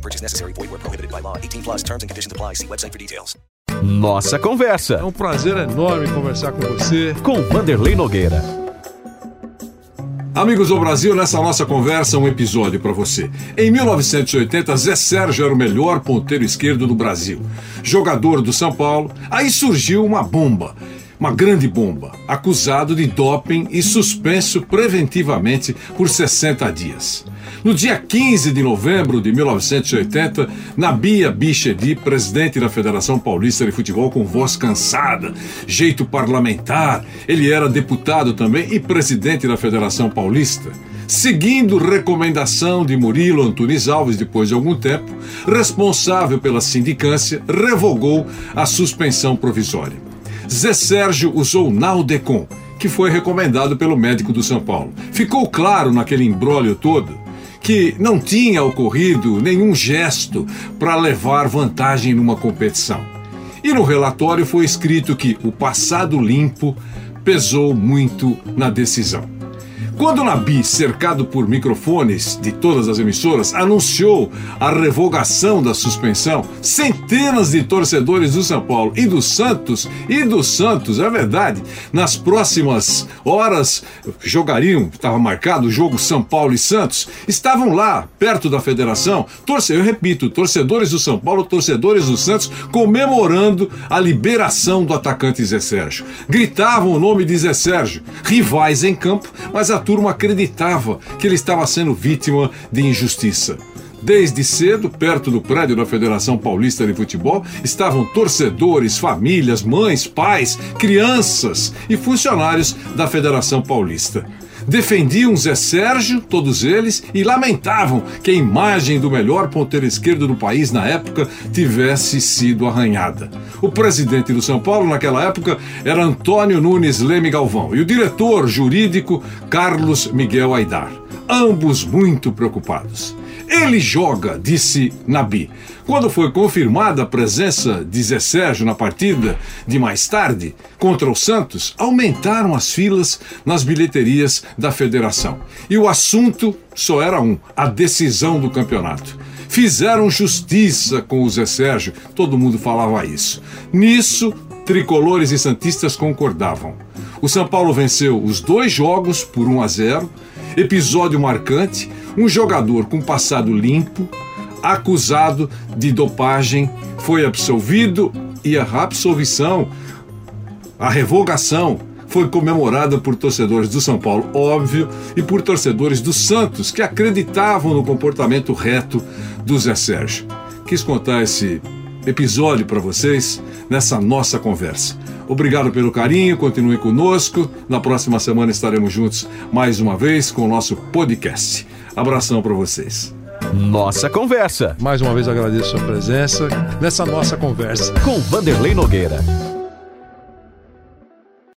No purchase necessary. Void where prohibited by law. 18 plus terms and conditions apply. See website for details. Nossa É Conversa, um prazer enorme conversar com você. com Vanderlei Nogueira. Amigos do Brasil, nessa nossa conversa, um episódio para você. Em 1980, Zé Sérgio era o melhor ponteiro esquerdo do Brasil. Jogador do São Paulo, aí surgiu uma bomba. Uma grande bomba, acusado de doping e suspenso preventivamente por 60 dias. No dia 15 de novembro de 1980, Nabia Bichedi, presidente da Federação Paulista de Futebol com voz cansada, jeito parlamentar, ele era deputado também e presidente da Federação Paulista. Seguindo recomendação de Murilo Antunes Alves, depois de algum tempo, responsável pela sindicância, revogou a suspensão provisória. Zé Sérgio usou Naldecon, que foi recomendado pelo médico do São Paulo. Ficou claro naquele embrólio todo que não tinha ocorrido nenhum gesto para levar vantagem numa competição. E no relatório foi escrito que o passado limpo pesou muito na decisão. Quando Nabi, cercado por microfones de todas as emissoras, anunciou a revogação da suspensão, centenas de torcedores do São Paulo e do Santos, e do Santos, é verdade, nas próximas horas jogariam, estava marcado o jogo São Paulo e Santos, estavam lá, perto da federação, torce, eu repito, torcedores do São Paulo, torcedores do Santos, comemorando a liberação do atacante Zé Sérgio. Gritavam o nome de Zé Sérgio, rivais em campo, mas a turma acreditava que ele estava sendo vítima de injustiça. Desde cedo, perto do prédio da Federação Paulista de Futebol, estavam torcedores, famílias, mães, pais, crianças e funcionários da Federação Paulista. Defendiam Zé Sérgio, todos eles, e lamentavam que a imagem do melhor ponteiro esquerdo do país na época tivesse sido arranhada. O presidente do São Paulo naquela época era Antônio Nunes Leme Galvão e o diretor jurídico Carlos Miguel Aidar, ambos muito preocupados. Ele joga, disse Nabi. Quando foi confirmada a presença de Zé Sérgio na partida de mais tarde contra o Santos, aumentaram as filas nas bilheterias da federação. E o assunto só era um: a decisão do campeonato. Fizeram justiça com o Zé Sérgio, todo mundo falava isso. Nisso, tricolores e santistas concordavam. O São Paulo venceu os dois jogos por 1 a 0. Episódio marcante: um jogador com passado limpo, acusado de dopagem, foi absolvido e a absolvição, a revogação, foi comemorada por torcedores do São Paulo, óbvio, e por torcedores do Santos, que acreditavam no comportamento reto do Zé Sérgio. Quis contar esse episódio para vocês nessa nossa conversa. Obrigado pelo carinho, continue conosco. Na próxima semana estaremos juntos mais uma vez com o nosso podcast. Abração para vocês. Nossa Conversa, Mais uma vez agradeço a sua presença nessa nossa conversa. com Vanderlei Nogueira.